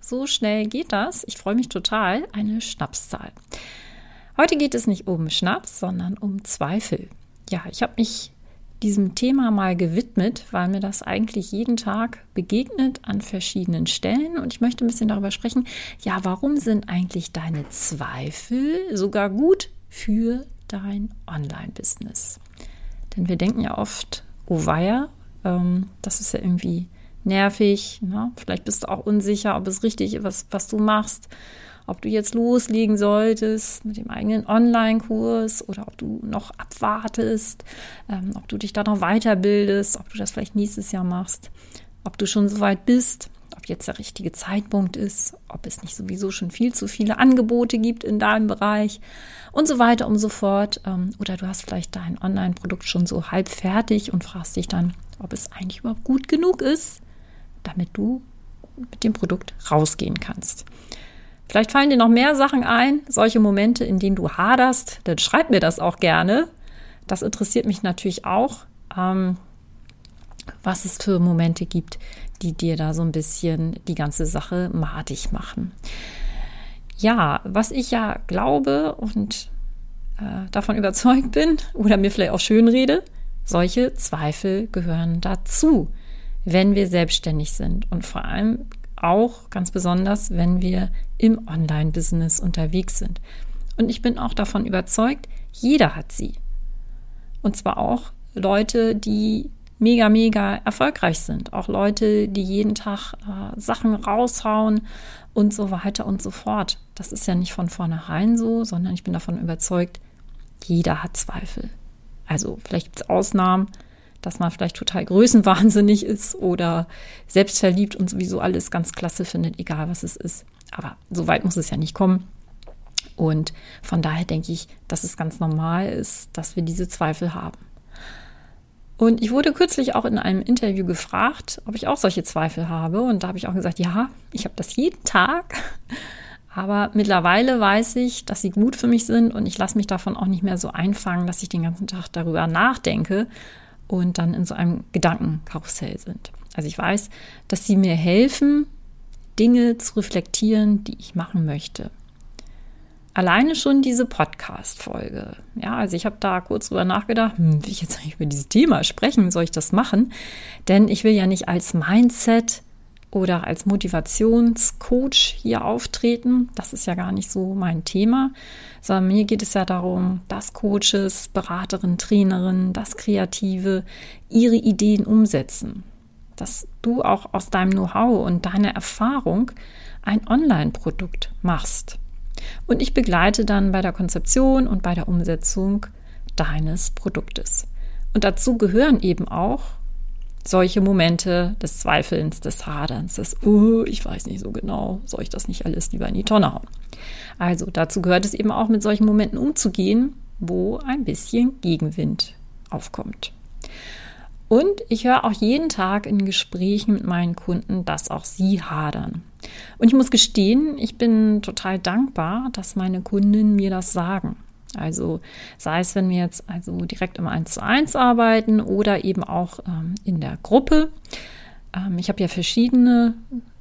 So schnell geht das. Ich freue mich total. Eine Schnapszahl. Heute geht es nicht um Schnaps, sondern um Zweifel. Ja, ich habe mich diesem Thema mal gewidmet, weil mir das eigentlich jeden Tag begegnet an verschiedenen Stellen. Und ich möchte ein bisschen darüber sprechen, ja, warum sind eigentlich deine Zweifel sogar gut für dein Online-Business? Denn wir denken ja oft, oh weia, ähm, das ist ja irgendwie nervig. Ne? Vielleicht bist du auch unsicher, ob es richtig ist, was, was du machst. Ob du jetzt loslegen solltest mit dem eigenen Online-Kurs oder ob du noch abwartest, ähm, ob du dich da noch weiterbildest, ob du das vielleicht nächstes Jahr machst, ob du schon so weit bist, ob jetzt der richtige Zeitpunkt ist, ob es nicht sowieso schon viel zu viele Angebote gibt in deinem Bereich und so weiter und so fort. Ähm, oder du hast vielleicht dein Online-Produkt schon so halb fertig und fragst dich dann, ob es eigentlich überhaupt gut genug ist damit du mit dem Produkt rausgehen kannst. Vielleicht fallen dir noch mehr Sachen ein, solche Momente, in denen du haderst, dann schreib mir das auch gerne. Das interessiert mich natürlich auch, ähm, was es für Momente gibt, die dir da so ein bisschen die ganze Sache madig machen. Ja, was ich ja glaube und äh, davon überzeugt bin oder mir vielleicht auch schön rede, solche Zweifel gehören dazu wenn wir selbstständig sind und vor allem auch ganz besonders, wenn wir im Online-Business unterwegs sind. Und ich bin auch davon überzeugt, jeder hat sie. Und zwar auch Leute, die mega, mega erfolgreich sind. Auch Leute, die jeden Tag äh, Sachen raushauen und so weiter und so fort. Das ist ja nicht von vornherein so, sondern ich bin davon überzeugt, jeder hat Zweifel. Also vielleicht gibt es Ausnahmen, dass man vielleicht total größenwahnsinnig ist oder selbstverliebt und sowieso alles ganz klasse findet, egal was es ist. Aber so weit muss es ja nicht kommen. Und von daher denke ich, dass es ganz normal ist, dass wir diese Zweifel haben. Und ich wurde kürzlich auch in einem Interview gefragt, ob ich auch solche Zweifel habe. Und da habe ich auch gesagt, ja, ich habe das jeden Tag. Aber mittlerweile weiß ich, dass sie gut für mich sind und ich lasse mich davon auch nicht mehr so einfangen, dass ich den ganzen Tag darüber nachdenke, und dann in so einem Gedankenkarussell sind. Also ich weiß, dass sie mir helfen, Dinge zu reflektieren, die ich machen möchte. Alleine schon diese Podcast-Folge. Ja, also ich habe da kurz drüber nachgedacht, hm, will ich jetzt eigentlich über dieses Thema sprechen? Soll ich das machen? Denn ich will ja nicht als Mindset oder als Motivationscoach hier auftreten. Das ist ja gar nicht so mein Thema, sondern mir geht es ja darum, dass Coaches, Beraterinnen, Trainerinnen, das Kreative ihre Ideen umsetzen. Dass du auch aus deinem Know-how und deiner Erfahrung ein Online-Produkt machst. Und ich begleite dann bei der Konzeption und bei der Umsetzung deines Produktes. Und dazu gehören eben auch solche Momente des Zweifelns, des Haderns, des, oh, ich weiß nicht so genau, soll ich das nicht alles lieber in die Tonne hauen? Also dazu gehört es eben auch, mit solchen Momenten umzugehen, wo ein bisschen Gegenwind aufkommt. Und ich höre auch jeden Tag in Gesprächen mit meinen Kunden, dass auch sie hadern. Und ich muss gestehen, ich bin total dankbar, dass meine Kunden mir das sagen. Also sei es, wenn wir jetzt also direkt im 1 zu 1 arbeiten oder eben auch ähm, in der Gruppe. Ähm, ich habe ja verschiedene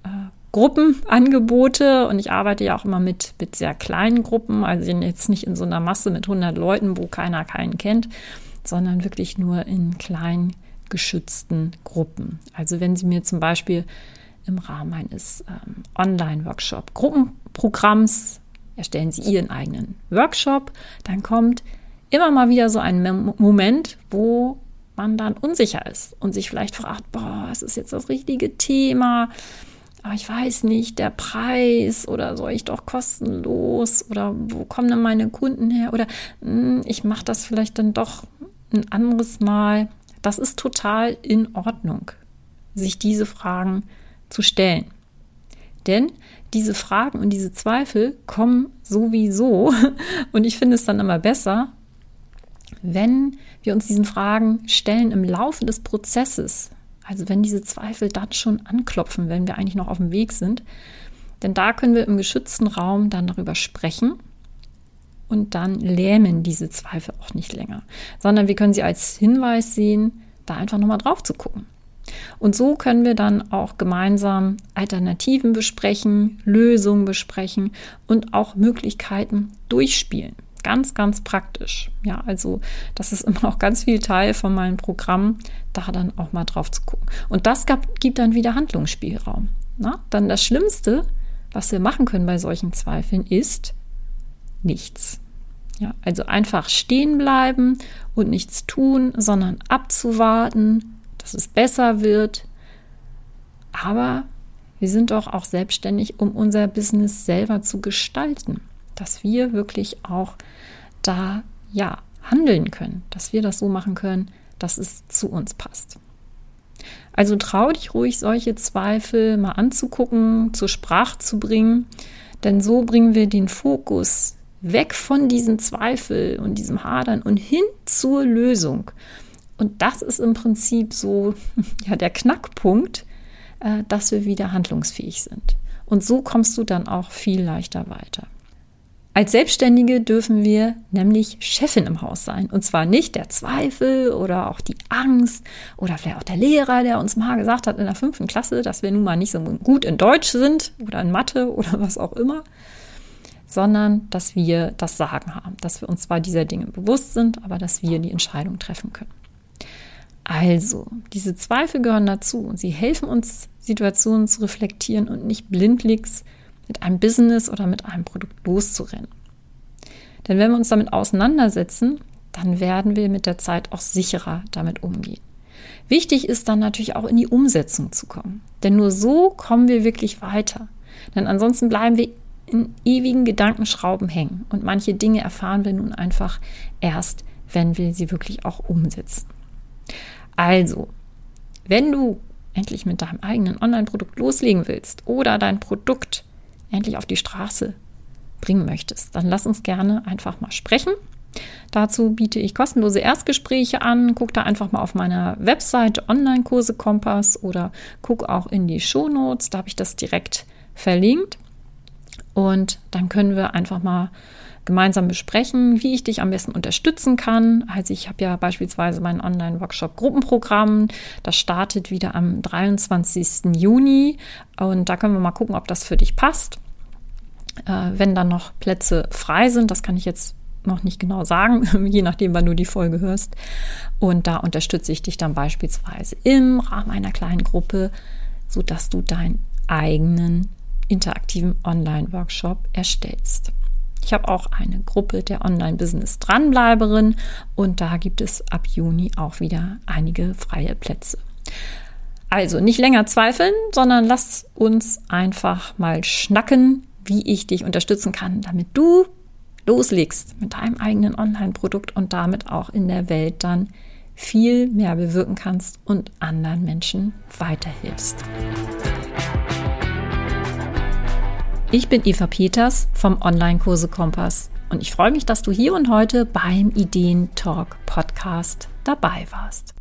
äh, Gruppenangebote und ich arbeite ja auch immer mit, mit sehr kleinen Gruppen, also jetzt nicht in so einer Masse mit 100 Leuten, wo keiner keinen kennt, sondern wirklich nur in kleinen geschützten Gruppen. Also wenn Sie mir zum Beispiel im Rahmen eines ähm, Online-Workshop-Gruppenprogramms erstellen Sie Ihren eigenen Workshop, dann kommt immer mal wieder so ein Moment, wo man dann unsicher ist und sich vielleicht fragt, boah, was ist jetzt das richtige Thema? Aber ich weiß nicht, der Preis oder soll ich doch kostenlos oder wo kommen denn meine Kunden her oder mh, hm, ich mache das vielleicht dann doch ein anderes Mal. Das ist total in Ordnung, sich diese Fragen zu stellen. Denn diese Fragen und diese Zweifel kommen sowieso. Und ich finde es dann immer besser, wenn wir uns diesen Fragen stellen im Laufe des Prozesses. Also wenn diese Zweifel dann schon anklopfen, wenn wir eigentlich noch auf dem Weg sind. Denn da können wir im geschützten Raum dann darüber sprechen und dann lähmen diese Zweifel auch nicht länger, sondern wir können sie als Hinweis sehen, da einfach nochmal drauf zu gucken. Und so können wir dann auch gemeinsam Alternativen besprechen, Lösungen besprechen und auch Möglichkeiten durchspielen. Ganz, ganz praktisch. Ja, also das ist immer auch ganz viel Teil von meinem Programm, da dann auch mal drauf zu gucken. Und das gab, gibt dann wieder Handlungsspielraum. Na? Dann das Schlimmste, was wir machen können bei solchen Zweifeln, ist nichts. Ja, also einfach stehen bleiben und nichts tun, sondern abzuwarten, dass es besser wird. Aber wir sind doch auch selbstständig, um unser Business selber zu gestalten, dass wir wirklich auch da ja handeln können, dass wir das so machen können, dass es zu uns passt. Also trau dich ruhig, solche Zweifel mal anzugucken, zur Sprache zu bringen, denn so bringen wir den Fokus weg von diesem Zweifel und diesem Hadern und hin zur Lösung. Und das ist im Prinzip so ja, der Knackpunkt, äh, dass wir wieder handlungsfähig sind. Und so kommst du dann auch viel leichter weiter. Als Selbstständige dürfen wir nämlich Chefin im Haus sein. Und zwar nicht der Zweifel oder auch die Angst oder vielleicht auch der Lehrer, der uns mal gesagt hat in der fünften Klasse, dass wir nun mal nicht so gut in Deutsch sind oder in Mathe oder was auch immer, sondern dass wir das Sagen haben, dass wir uns zwar dieser Dinge bewusst sind, aber dass wir die Entscheidung treffen können. Also, diese Zweifel gehören dazu und sie helfen uns, Situationen zu reflektieren und nicht blindlings mit einem Business oder mit einem Produkt loszurennen. Denn wenn wir uns damit auseinandersetzen, dann werden wir mit der Zeit auch sicherer damit umgehen. Wichtig ist dann natürlich auch in die Umsetzung zu kommen. Denn nur so kommen wir wirklich weiter. Denn ansonsten bleiben wir in ewigen Gedankenschrauben hängen. Und manche Dinge erfahren wir nun einfach erst, wenn wir sie wirklich auch umsetzen. Also, wenn du endlich mit deinem eigenen Online-Produkt loslegen willst oder dein Produkt endlich auf die Straße bringen möchtest, dann lass uns gerne einfach mal sprechen. Dazu biete ich kostenlose Erstgespräche an. Guck da einfach mal auf meiner Webseite Online-Kurse Kompass oder guck auch in die Shownotes. Da habe ich das direkt verlinkt. Und dann können wir einfach mal gemeinsam besprechen, wie ich dich am besten unterstützen kann. Also ich habe ja beispielsweise mein Online-Workshop Gruppenprogramm. Das startet wieder am 23. Juni. Und da können wir mal gucken, ob das für dich passt. Äh, wenn dann noch Plätze frei sind, das kann ich jetzt noch nicht genau sagen, je nachdem, wann du die Folge hörst. Und da unterstütze ich dich dann beispielsweise im Rahmen einer kleinen Gruppe, sodass du deinen eigenen interaktiven Online-Workshop erstellst. Ich habe auch eine Gruppe der Online-Business-Dranbleiberin und da gibt es ab Juni auch wieder einige freie Plätze. Also nicht länger zweifeln, sondern lass uns einfach mal schnacken, wie ich dich unterstützen kann, damit du loslegst mit deinem eigenen Online-Produkt und damit auch in der Welt dann viel mehr bewirken kannst und anderen Menschen weiterhilfst. Ich bin Eva Peters vom Online-Kurse Kompass und ich freue mich, dass du hier und heute beim Ideen Talk Podcast dabei warst.